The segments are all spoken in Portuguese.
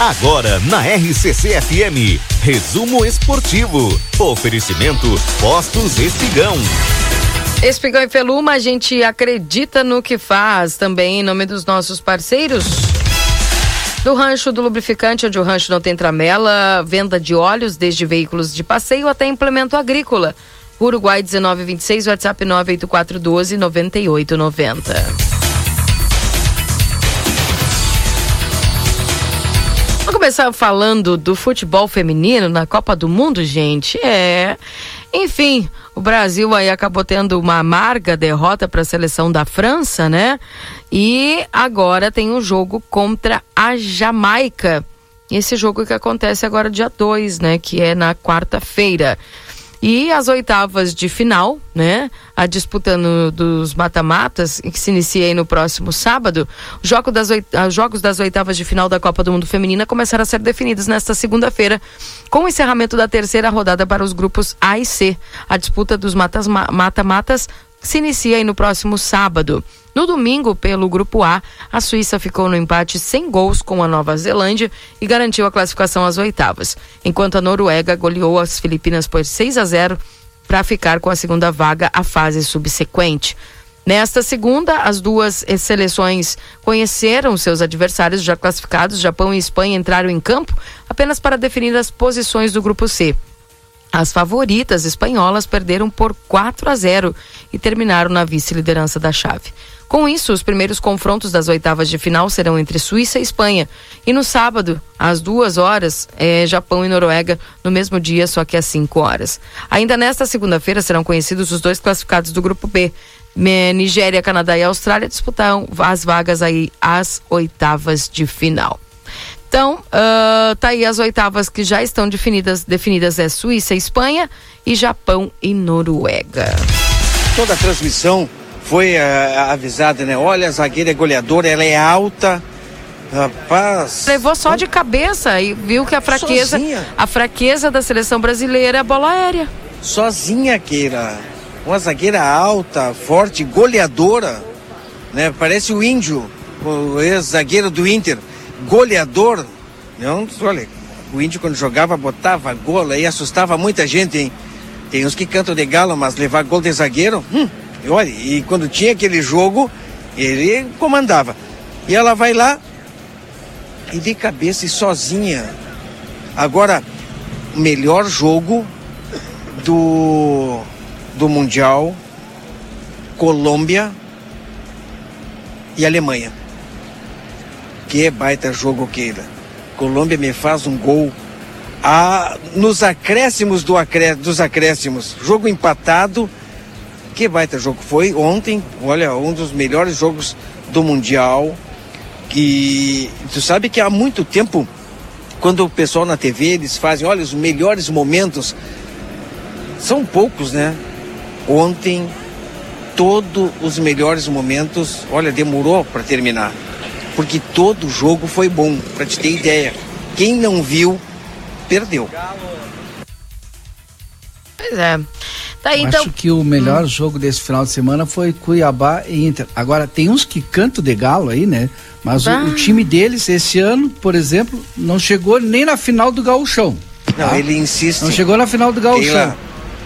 Agora na RCC FM, resumo esportivo. Oferecimento Postos Espigão. Espigão e Feluma, a gente acredita no que faz também em nome dos nossos parceiros. Do rancho do lubrificante, onde o rancho não tem tramela, venda de óleos, desde veículos de passeio até implemento agrícola. Uruguai 1926, WhatsApp 98412 9890. Começar falando do futebol feminino na Copa do Mundo, gente. É. Enfim, o Brasil aí acabou tendo uma amarga derrota para a seleção da França, né? E agora tem um jogo contra a Jamaica. Esse jogo que acontece agora dia 2, né? Que é na quarta-feira. E as oitavas de final, né? A disputa no, dos mata-matas, que se inicia aí no próximo sábado. Os jogos das, os jogos das oitavas de final da Copa do Mundo Feminina começaram a ser definidos nesta segunda-feira, com o encerramento da terceira rodada para os grupos A e C. A disputa dos mata-matas se inicia aí no próximo sábado. No domingo, pelo Grupo A, a Suíça ficou no empate sem gols com a Nova Zelândia e garantiu a classificação às oitavas, enquanto a Noruega goleou as Filipinas por 6 a 0 para ficar com a segunda vaga à fase subsequente. Nesta segunda, as duas seleções conheceram seus adversários já classificados. Japão e Espanha entraram em campo apenas para definir as posições do grupo C. As favoritas espanholas perderam por 4 a 0 e terminaram na vice-liderança da chave. Com isso, os primeiros confrontos das oitavas de final serão entre Suíça e Espanha. E no sábado, às duas horas, é Japão e Noruega, no mesmo dia, só que às 5 horas. Ainda nesta segunda-feira serão conhecidos os dois classificados do grupo B. Nigéria, Canadá e Austrália disputarão as vagas aí às oitavas de final. Então, uh, tá aí as oitavas que já estão definidas, definidas é Suíça, Espanha e Japão e Noruega. Toda a transmissão foi uh, avisada, né? Olha, a zagueira é goleadora, ela é alta. Rapaz. Levou só de cabeça e viu que a fraqueza, Sozinha. a fraqueza da seleção brasileira é a bola aérea. Sozinha, Keira. Uma zagueira alta, forte, goleadora, né? Parece o índio, o ex-zagueiro do Inter goleador. Não, olha, o índio quando jogava botava gol e assustava muita gente, hein? Tem uns que cantam de galo, mas levar gol de zagueiro, hum, e olha, e quando tinha aquele jogo, ele comandava. E ela vai lá e de cabeça e sozinha. Agora, melhor jogo do, do Mundial, Colômbia e Alemanha. Que baita jogo queira. Colômbia me faz um gol a, nos acréscimos do acré, dos acréscimos. Jogo empatado. Que baita jogo foi ontem. Olha, um dos melhores jogos do Mundial. Que tu sabe que há muito tempo, quando o pessoal na TV eles fazem, olha, os melhores momentos. São poucos, né? Ontem, todos os melhores momentos, olha, demorou para terminar porque todo jogo foi bom, para te ter ideia. Quem não viu, perdeu. Pois é. Tá então... Acho que o melhor hum. jogo desse final de semana foi Cuiabá e Inter. Agora, tem uns que cantam de galo aí, né? Mas o, o, time deles, esse ano, por exemplo, não chegou nem na final do gauchão. Tá? Não, ele insiste. Não chegou na final do gauchão.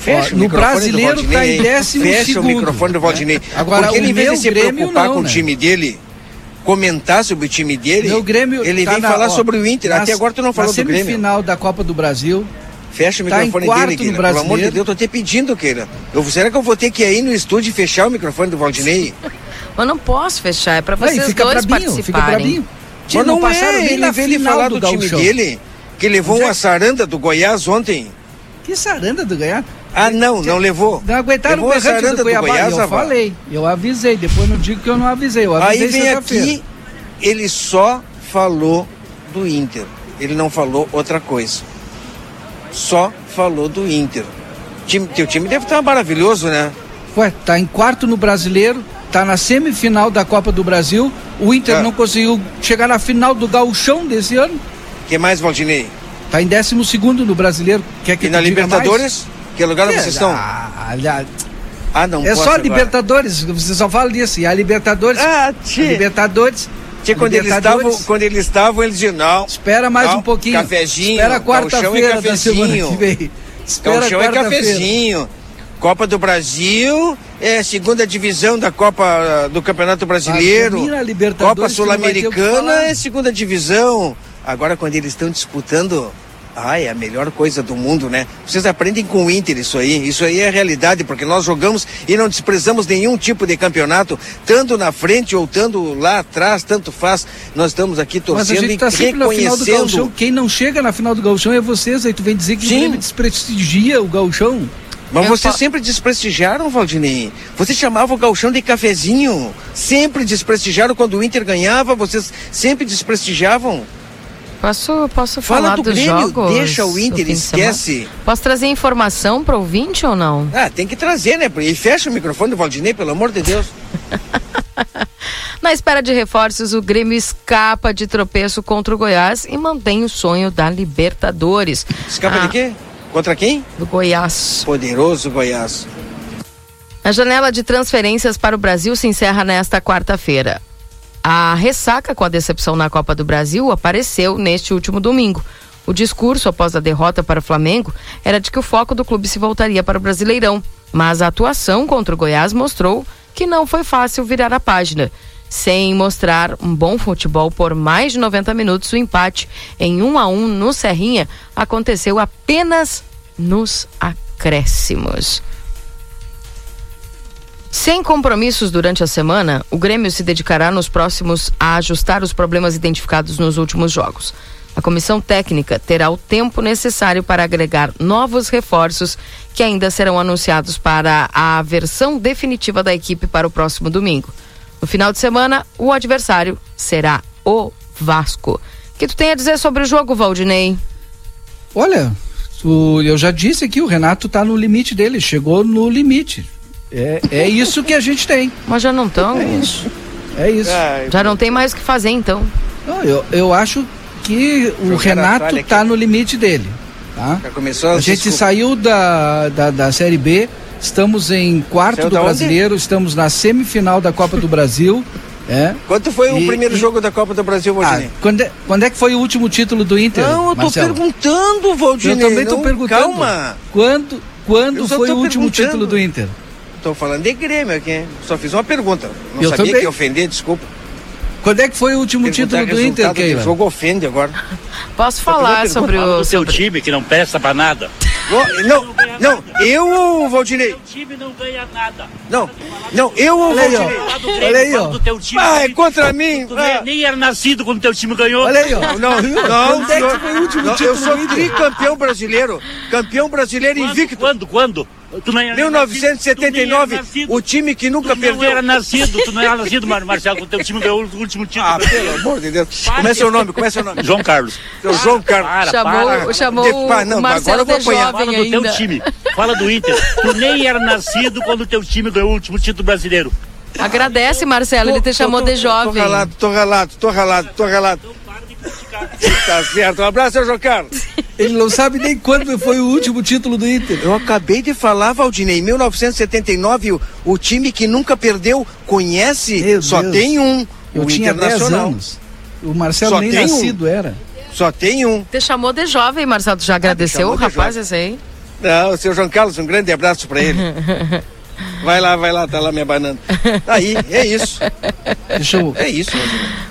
Fecha Ó, no brasileiro tá em décimo Fecha segundo. o microfone do Valdinei. Agora, Porque ele, em vez de se preocupar não, com né? o time dele, comentar sobre o time dele, Meu Grêmio ele tá vem na, falar ó, sobre o Inter. Até agora tu não falou do Grêmio. final da Copa do Brasil. Fecha o tá microfone dele, Keira. Pelo amor de Deus, tô te pedindo, Keira. Eu, será que eu vou ter que ir aí no estúdio e fechar o microfone do Valdinei? Mas não posso fechar, é pra vocês Aí, dois brabinho, participarem. Mas não, não é, ele veio ele falar do, do time dele, que levou uma saranda do Goiás ontem. Que saranda do Goiás? Ah, não, não levou. Não aguentaram levou o berrante do Goiabá. Do Goiás, eu falei, eu avisei. Depois não digo que eu não avisei. Eu avisei Aí vem aqui ele só falou do Inter. Ele não falou outra coisa. Só falou do Inter. Time, teu time deve estar maravilhoso, né? Ué, tá em quarto no brasileiro, tá na semifinal da Copa do Brasil. O Inter ah. não conseguiu chegar na final do gauchão desse ano. que mais, Valdinei? Tá em décimo segundo no brasileiro. Quer que e na Libertadores? Mais? Que lugar é, vocês estão? Ah, ah, não É só a Libertadores, você só fala disso. E a Libertadores. Ah, a Libertadores Tinha quando eles estavam, quando eles estavam, eles diziam, não. Espera mais não, um pouquinho. Cafezinho. Espera quarta-feira da semana que vem. Espera Calchão é cafezinho. Copa do Brasil, é segunda divisão da Copa do Campeonato Brasileiro. Copa Sul-Americana é segunda divisão. Agora quando eles estão disputando ah, é a melhor coisa do mundo, né? Vocês aprendem com o Inter isso aí. Isso aí é realidade, porque nós jogamos e não desprezamos nenhum tipo de campeonato, tanto na frente ou tanto lá atrás, tanto faz. Nós estamos aqui torcendo Mas a gente tá e reconhecendo. Quem não chega na final do gauchão é vocês, aí tu vem dizer que Sim. o Grêmio desprestigia o gauchão. Mas Eu vocês sempre desprestigiaram, Valdinei. Vocês chamavam o galchão de cafezinho. Sempre desprestigiaram quando o Inter ganhava, vocês sempre desprestigiavam. Posso, posso Fala falar do dos Grêmio, jogos? Deixa o Inter, esquece. Posso trazer informação para o ouvinte ou não? Ah, tem que trazer, né? E fecha o microfone do Valdinei, pelo amor de Deus. Na espera de reforços, o Grêmio escapa de tropeço contra o Goiás e mantém o sonho da Libertadores. Escapa ah, de quê? Contra quem? Do Goiás. Poderoso Goiás. A janela de transferências para o Brasil se encerra nesta quarta-feira. A ressaca com a decepção na Copa do Brasil apareceu neste último domingo. O discurso após a derrota para o Flamengo era de que o foco do clube se voltaria para o Brasileirão, mas a atuação contra o Goiás mostrou que não foi fácil virar a página. Sem mostrar um bom futebol por mais de 90 minutos, o empate em 1 a 1 no Serrinha aconteceu apenas nos acréscimos. Sem compromissos durante a semana, o Grêmio se dedicará nos próximos a ajustar os problemas identificados nos últimos jogos. A comissão técnica terá o tempo necessário para agregar novos reforços que ainda serão anunciados para a versão definitiva da equipe para o próximo domingo. No final de semana, o adversário será o Vasco. O que tu tem a dizer sobre o jogo, Valdinei? Olha, eu já disse aqui, o Renato está no limite dele, chegou no limite. É, é isso que a gente tem. Mas já não estão? É isso. É isso. Já não tem mais o que fazer, então. Não, eu, eu acho que o Renato está no limite dele. Tá? Já começou a, a gente saiu da, da, da Série B, estamos em quarto Saiu do Brasileiro, onde? estamos na semifinal da Copa do Brasil. É. Quanto foi e, o primeiro e... jogo da Copa do Brasil, Valdinei? Ah, quando, é, quando é que foi o último título do Inter? Não, eu tô Marcelo? perguntando, Valdinei. Eu também tô perguntando. Calma. Quando, quando foi o último título do Inter? Estou falando de Grêmio aqui. Só fiz uma pergunta. Não eu sabia também. que ia ofender, desculpa. Quando é que foi o último título do Inter, Keila? O jogo ofende agora. Posso falar sobre o seu time que não presta para nada. Não, não, eu, Valdinei. O time não ganha nada. Não, não, eu, Valdinei. Olha aí, ó. Ah, é contra mim. Ah. Nem era nascido quando teu time ganhou. Olha aí, ó. Não, não, Onde é que foi o último não, título? Eu sou tricampeão brasileiro. Campeão brasileiro quando, invicto. Quando, quando? Tu não 1979, nascido, o time que nunca tu perdeu. Tu não era nascido, tu não era nascido, Marcelo, quando teu time ganhou o último título. Ah, pelo amor de Deus. Como é seu nome? Como é seu nome? João Carlos. Seu João Carlos. Para, chamou para. chamou de, para, não, Marcelo agora eu vou apanhar. Fala do ainda. teu time. Fala do Inter. Tu nem era nascido quando o teu time ganhou o último título brasileiro. Agradece, Marcelo, ele te chamou de jovem. Tô ralado, tô ralado, tô ralado, tô ralado. Tá certo. Um abraço, seu João Carlos. Ele não sabe nem quando foi o último título do Inter. Eu acabei de falar, Valdinei, em 1979, o, o time que nunca perdeu conhece, Meu só Deus. tem um. Eu o tinha 10 anos. O Marcelo só nem nascido um. era. Só tem um. Te chamou de jovem, Marcelo. Tu já ah, agradeceu o rapaz esse aí? Não, o seu João Carlos, um grande abraço para ele. Vai lá, vai lá, tá lá me abanando. Aí, é isso. Deixa eu... É isso.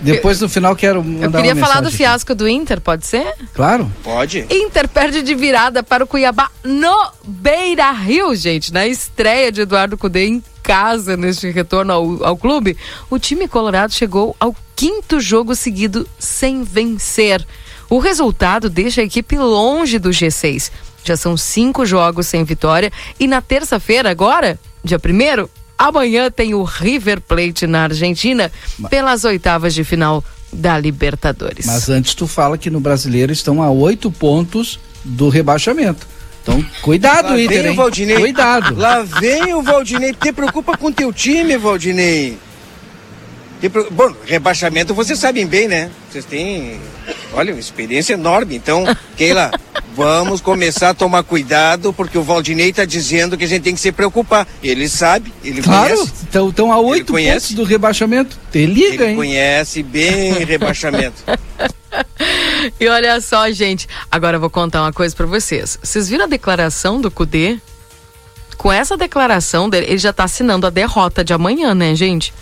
Depois no final quero mandar Eu queria falar do fiasco do Inter, pode ser? Claro. Pode. Inter perde de virada para o Cuiabá no Beira Rio, gente, na estreia de Eduardo Cudê em casa neste retorno ao, ao clube. O time colorado chegou ao quinto jogo seguido sem vencer. O resultado deixa a equipe longe do G6. Já são cinco jogos sem vitória e na terça-feira agora dia primeiro, amanhã tem o River Plate na Argentina pelas oitavas de final da Libertadores. Mas antes tu fala que no brasileiro estão a oito pontos do rebaixamento. Então, cuidado, Lá Inter, vem o Valdinei. Cuidado. Lá vem o Valdinei. Te preocupa com teu time, Valdinei. Pro... Bom, rebaixamento vocês sabem bem, né? Vocês têm, olha, uma experiência enorme. Então, Keila, Vamos começar a tomar cuidado, porque o Valdinei está dizendo que a gente tem que se preocupar. Ele sabe, ele claro, conhece. Claro, estão a oito pontos do rebaixamento. Te liga, ele hein? conhece bem rebaixamento. e olha só, gente, agora eu vou contar uma coisa para vocês. Vocês viram a declaração do Cudê? Com essa declaração dele, ele já tá assinando a derrota de amanhã, né, gente?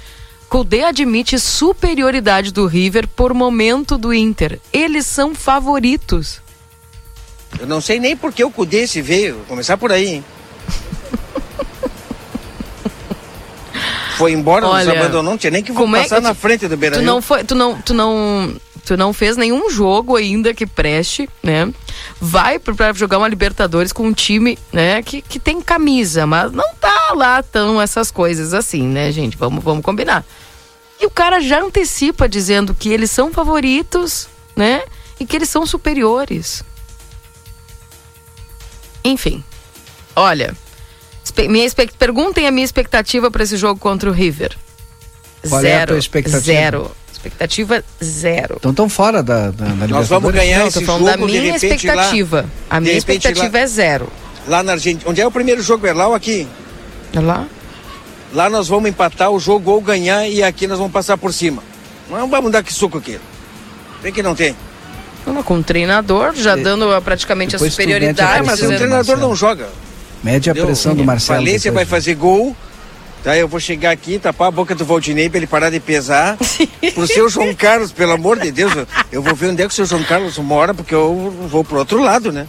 Cudê admite superioridade do River por momento do Inter. Eles são favoritos. Eu não sei nem por que o Cudê se veio. Vou começar por aí, hein? Foi embora, Olha, nos abandonou, não tinha nem que passar é que na frente do Beira tu não foi, tu não, tu não, tu não fez nenhum jogo ainda que preste, né? Vai para jogar uma Libertadores com um time, né, que, que tem camisa, mas não tá lá tão essas coisas assim, né, gente? Vamos, vamos combinar. E o cara já antecipa dizendo que eles são favoritos, né? E que eles são superiores. Enfim. Olha, minha perguntem a minha expectativa para esse jogo contra o River. Qual zero, é a tua expectativa? Zero. Expectativa zero. Então estão fora da, da, da Nós vamos ganhar Não, esse jogo, da minha repente, expectativa. Lá, a minha expectativa lá, é zero. Lá na Argentina. Onde é o primeiro jogo? É lá ou aqui? É lá? Lá nós vamos empatar o jogo ou ganhar e aqui nós vamos passar por cima. Não vamos dar que suco aqui. Tem que não tem. Não, com o treinador já e, dando praticamente a superioridade. Mas o treinador não joga. Mede a pressão do Marcelo. Valência vai fazer gol. Tá, eu vou chegar aqui, tapar a boca do Valdinei pra ele parar de pesar. Pro seu João Carlos, pelo amor de Deus, eu vou ver onde é que o seu João Carlos mora, porque eu vou pro outro lado, né?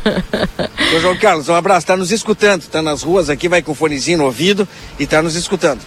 seu João Carlos, um abraço, tá nos escutando, tá nas ruas aqui, vai com o fonezinho no ouvido e tá nos escutando.